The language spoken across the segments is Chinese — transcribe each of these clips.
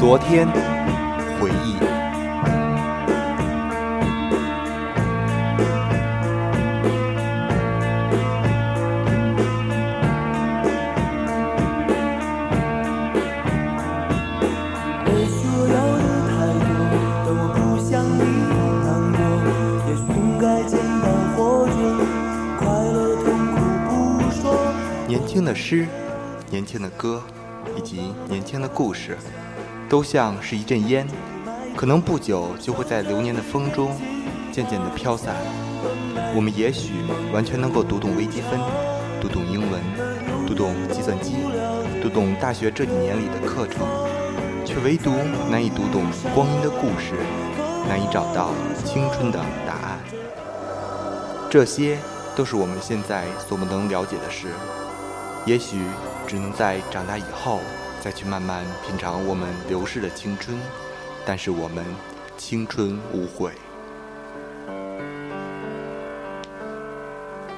昨天，回忆。我所要的太多，但我不想你难过。也许应该简单活着，快乐痛苦不说。年轻的诗，年轻的歌，以及年轻的故事，都像是一阵烟，可能不久就会在流年的风中渐渐地飘散。我们也许完全能够读懂微积分，读懂英文，读懂计算机，读懂大学这几年里的课程，却唯独难以读懂光阴的故事，难以找到青春的答案。这些都是我们现在所不能了解的事。也许只能在长大以后再去慢慢品尝我们流逝的青春，但是我们青春无悔。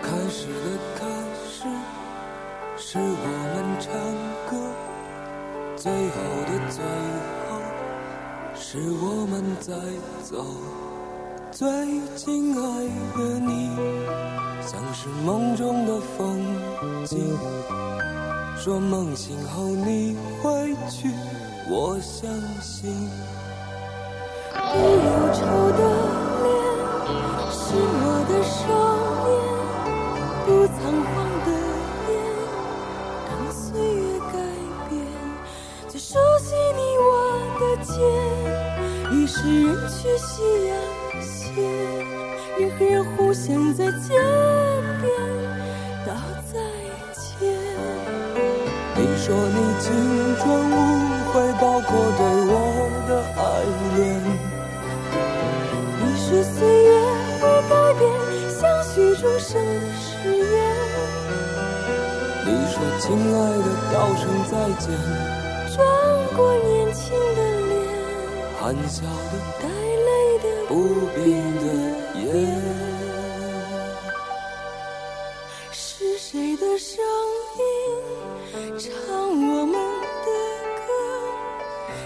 开始的开始，是我们唱歌；最后的最后，是我们在走。最亲爱的你，像是梦中的风景。说梦醒后你会去，我相信。你忧愁的脸，是我的少年，不仓皇的眼，当岁月改变，最熟悉你我的肩，已是人去夕阳斜，人和人互相在街边说你青春无悔，包括对我的爱恋。你说岁月会改变相许终生的誓言，你说亲爱的，道声再见，转过年轻的脸，含笑的带泪的不变的眼。是谁的声音唱我们的歌？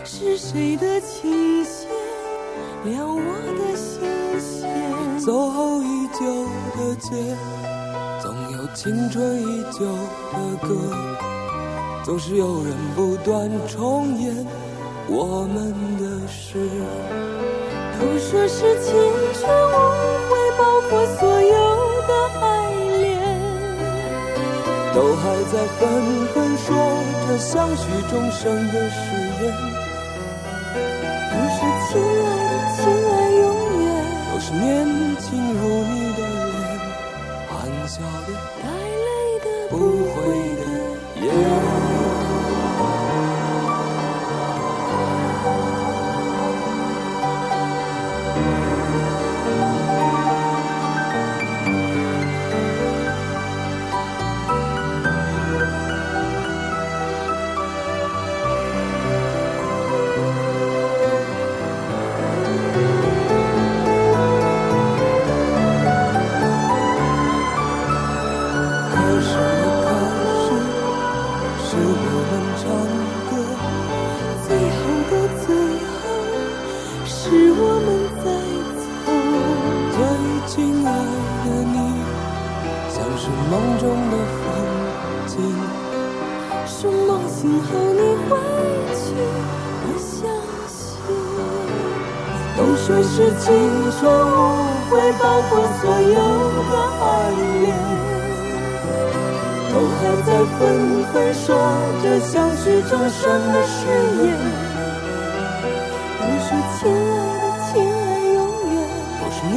是谁的琴弦撩我的心弦？走后已久的街，总有青春依旧的歌，总是有人不断重演我们的事。都说是青春无悔，包括所有的。都还在纷纷说着相许终生的誓言，都是亲爱的，亲爱永远，都是年轻如你的脸，含笑的带泪的不悔唱歌；最后的最后，是我们在走。最亲爱的你，像是梦中的风景。说梦醒后你会去，我相信。都说是青春无悔，包括所有的爱恋。还在纷纷说着相许终生的誓言，都说亲爱的，亲爱永远，都是年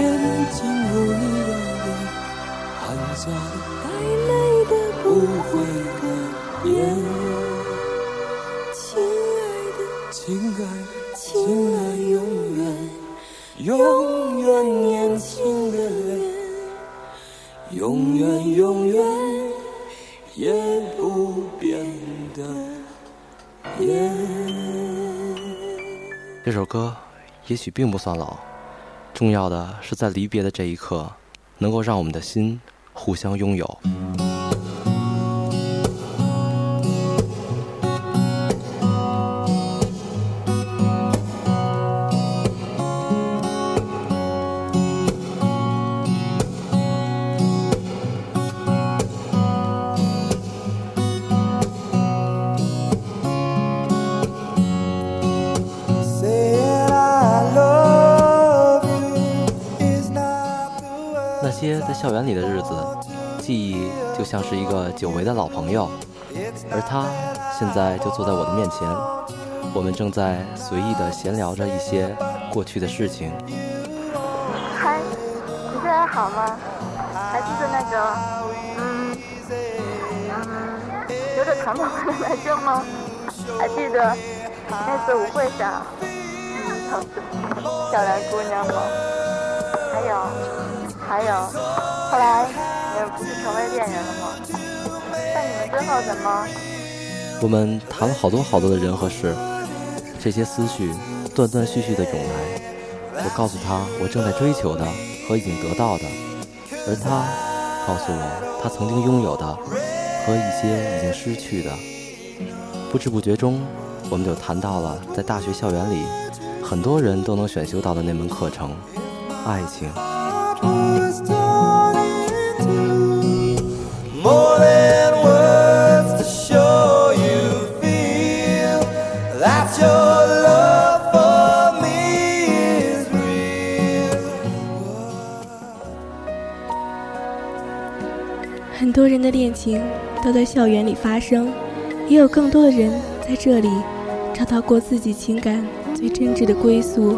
轻如你的脸，含笑带泪的不不悔悔的眼。亲爱的，亲爱的，亲爱永，远，永远年轻的脸，永远永远这首歌也许并不算老，重要的是在离别的这一刻，能够让我们的心互相拥有。校园里的日子，记忆就像是一个久违的老朋友，而他现在就坐在我的面前，我们正在随意的闲聊着一些过去的事情。嗨，你现在好吗？还记得那个，嗯嗯，有点长头发的男生吗？还记得那次舞会上，嗯，漂亮姑娘吗？还有，还有，后来也不是成为恋人了吗？在你们之后怎么？我们谈了好多好多的人和事，这些思绪断断续续的涌来。我告诉他我正在追求的和已经得到的，而他告诉我他曾经拥有的和一些已经失去的。不知不觉中，我们就谈到了在大学校园里很多人都能选修到的那门课程——爱情。很多人的恋情都在校园里发生，也有更多的人在这里找到过自己情感最真挚的归宿。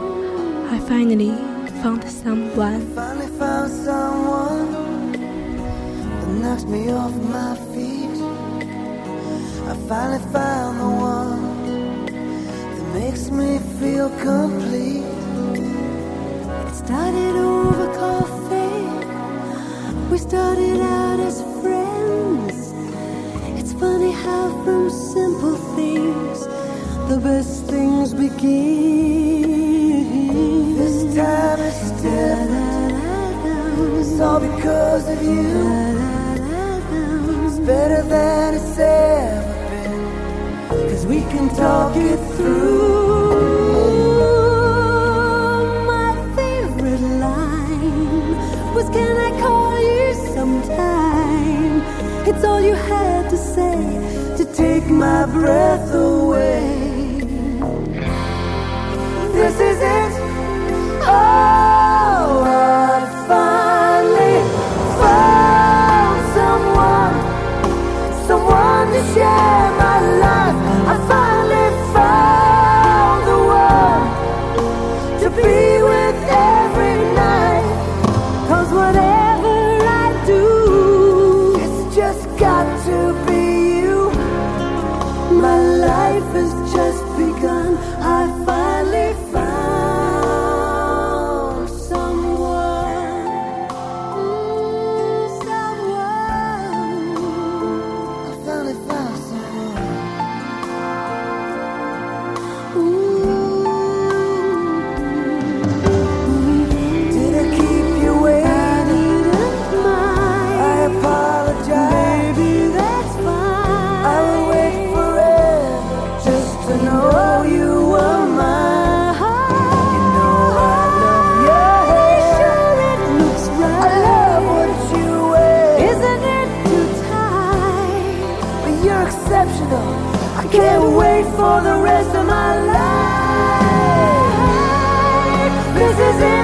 I finally found someone。Knocks me off my feet. I finally found the one that makes me feel complete. It started over coffee. We started out as friends. It's funny how from simple things the best things begin. This time it's different. It's all because of you. It's ever been. Cause we can talk it through. My favorite line was, Can I call you sometime? It's all you had to say to take my breath away. Exceptional. I can't wait for the rest of my life. This is it.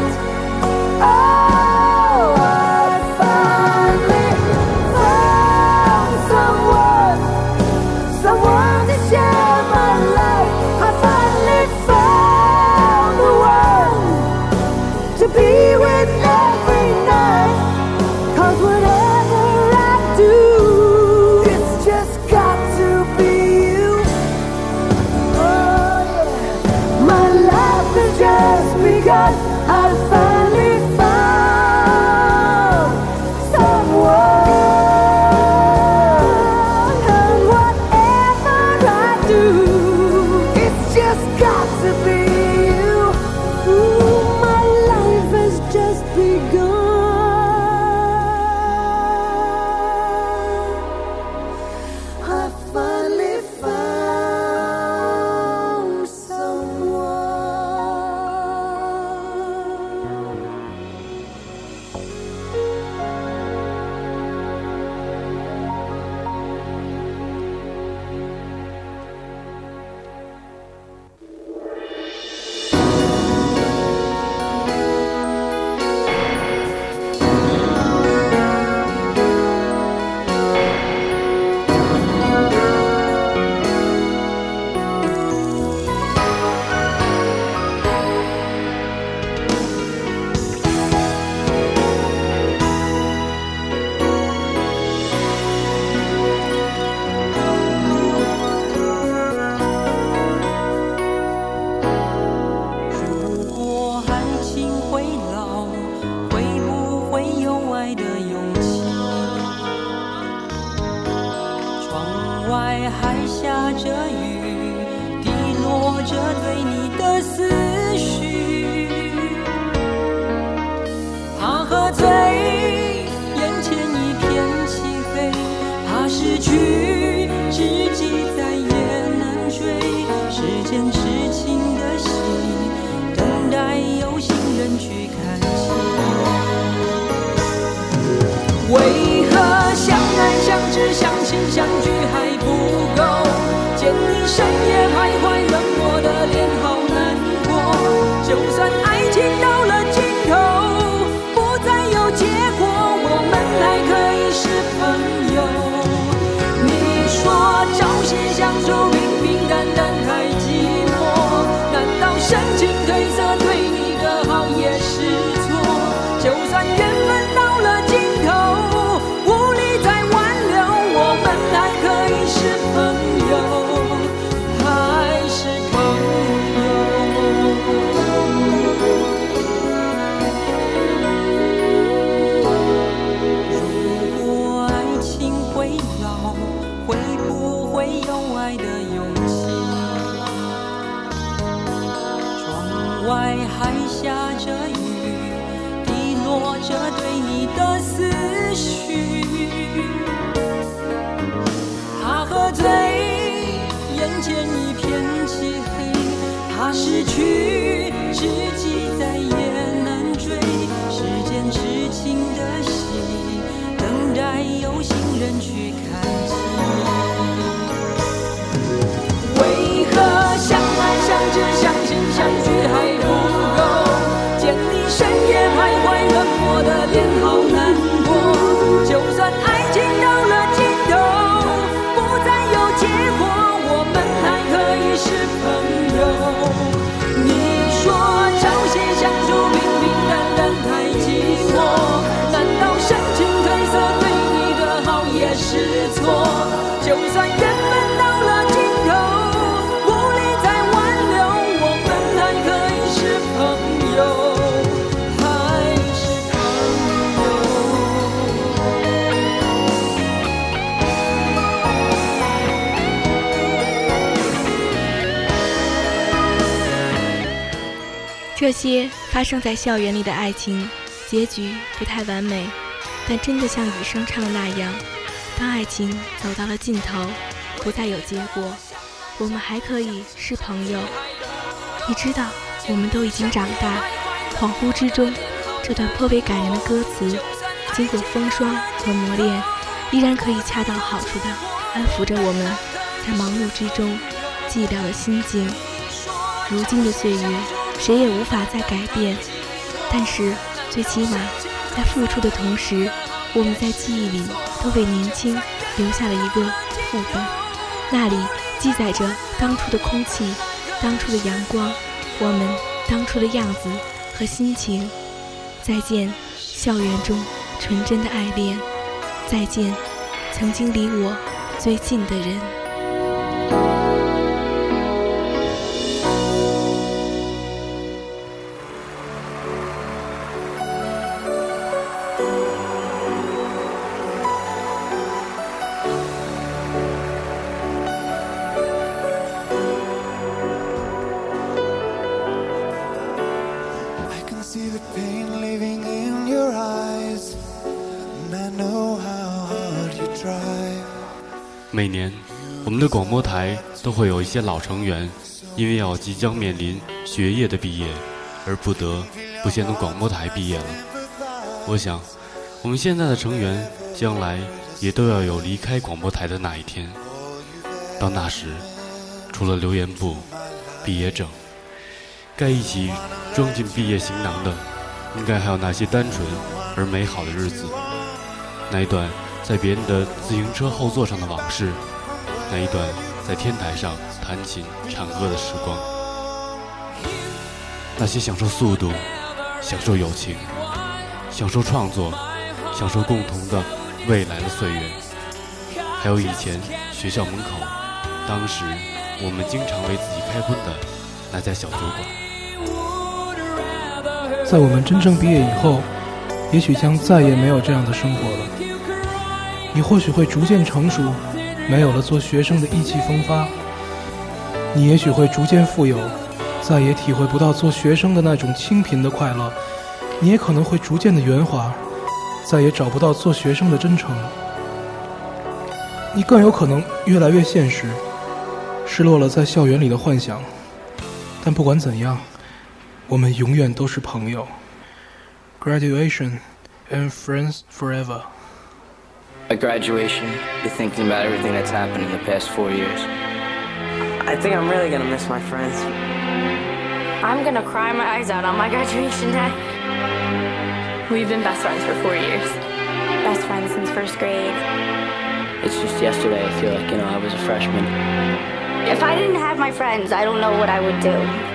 这些发生在校园里的爱情，结局不太完美，但真的像雨声唱的那样，当爱情走到了尽头，不再有结果，我们还可以是朋友。你知道，我们都已经长大，恍惚之中，这段颇为感人的歌词，经过风霜和磨练，依然可以恰到好处的安抚着我们在忙碌之中寂寥的心境。如今的岁月，谁也无法再改变，但是最起码，在付出的同时，我们在记忆里都为年轻留下了一个副本，那里记载着当初的空气、当初的阳光，我们当初的样子和心情。再见，校园中纯真的爱恋；再见，曾经离我最近的人。每年，我们的广播台都会有一些老成员，因为要即将面临学业的毕业，而不得不先从广播台毕业了。我想，我们现在的成员将来也都要有离开广播台的那一天。到那时，除了留言簿、毕业证，该一起装进毕业行囊的，应该还有那些单纯而美好的日子。那一段在别人的自行车后座上的往事，那一段在天台上弹琴唱歌的时光，那些享受速度、享受友情、享受创作、享受共同的未来的岁月，还有以前学校门口，当时我们经常为自己开荤的那家小酒馆。在我们真正毕业以后，也许将再也没有这样的生活了。你或许会逐渐成熟，没有了做学生的意气风发。你也许会逐渐富有，再也体会不到做学生的那种清贫的快乐。你也可能会逐渐的圆滑，再也找不到做学生的真诚。你更有可能越来越现实，失落了在校园里的幻想。但不管怎样，我们永远都是朋友。Graduation and friends forever. At graduation, you're thinking about everything that's happened in the past four years. I think I'm really gonna miss my friends. I'm gonna cry my eyes out on my graduation day. We've been best friends for four years. Best friends since first grade. It's just yesterday, I feel like, you know, I was a freshman. If I didn't have my friends, I don't know what I would do.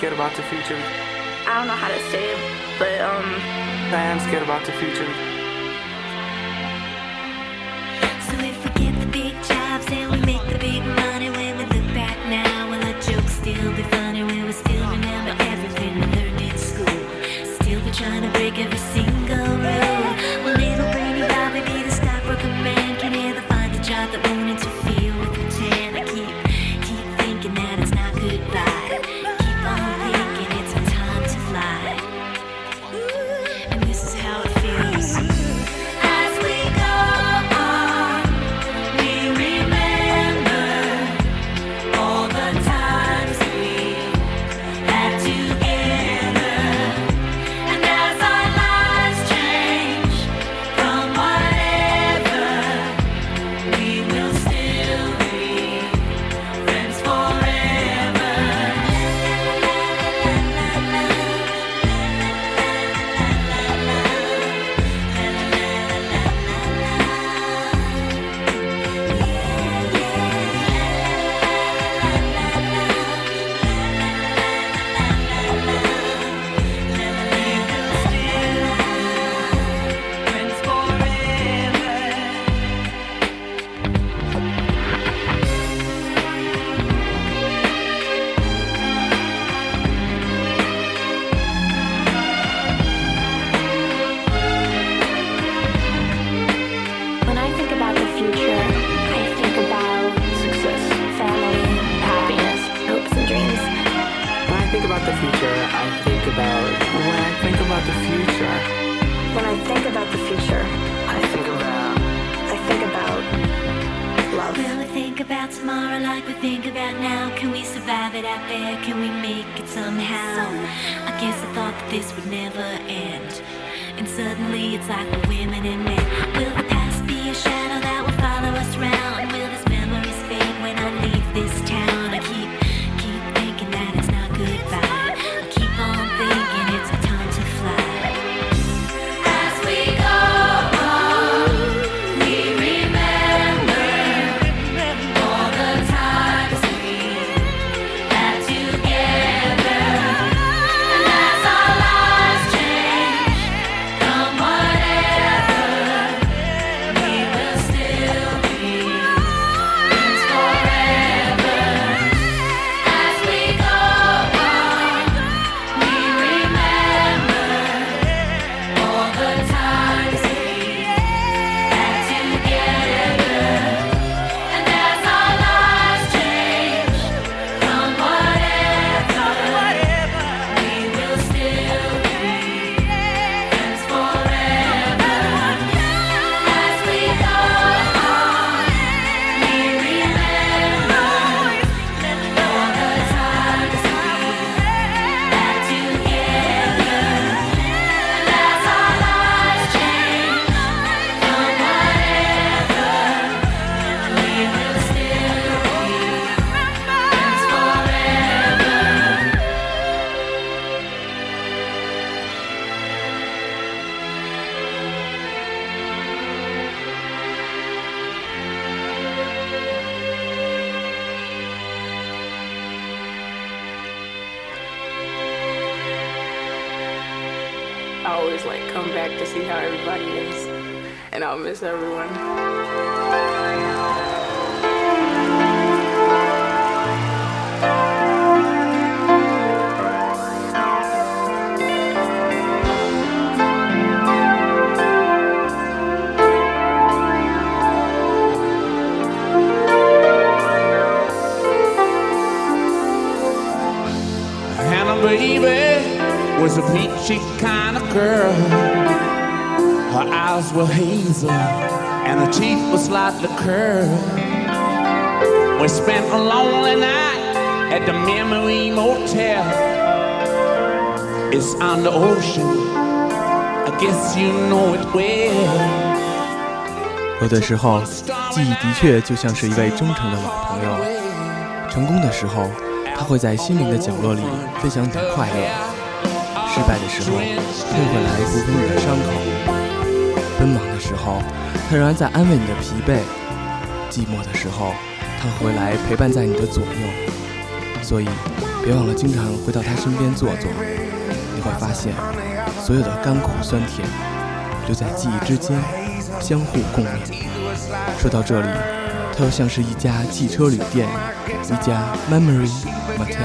Scared about the future. I don't know how to say it, but um, I am scared about the future. Somehow? I guess I thought that this would never end. And suddenly it's like we're women and men. Will and I'll miss everyone. Hannah baby was a peachy kind of girl. Her eyes were hazel and her teeth were slightly curved. We spent a lonely night at the Memory Motel. It's on the ocean. I guess you know it well. 有的时候，记忆的确就像是一位忠诚的老朋友。成功的时候，他会在心灵的角落里分享你的快乐；失败的时候，他又会来抚平你的伤口；奔忙的时候，他仍然在安慰你的疲惫；寂寞的时候，他会来陪伴在你的左右。所以，别忘了经常回到他身边坐坐，你会发现，所有的甘苦酸甜，就在记忆之间相互共勉。说到这里，它又像是一家汽车旅店，一家 Memory Motel。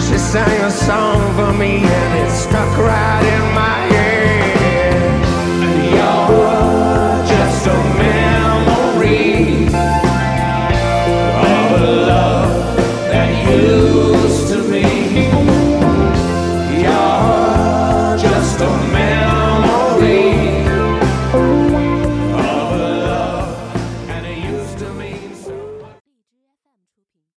She sang a song for me and it stuck right used to be.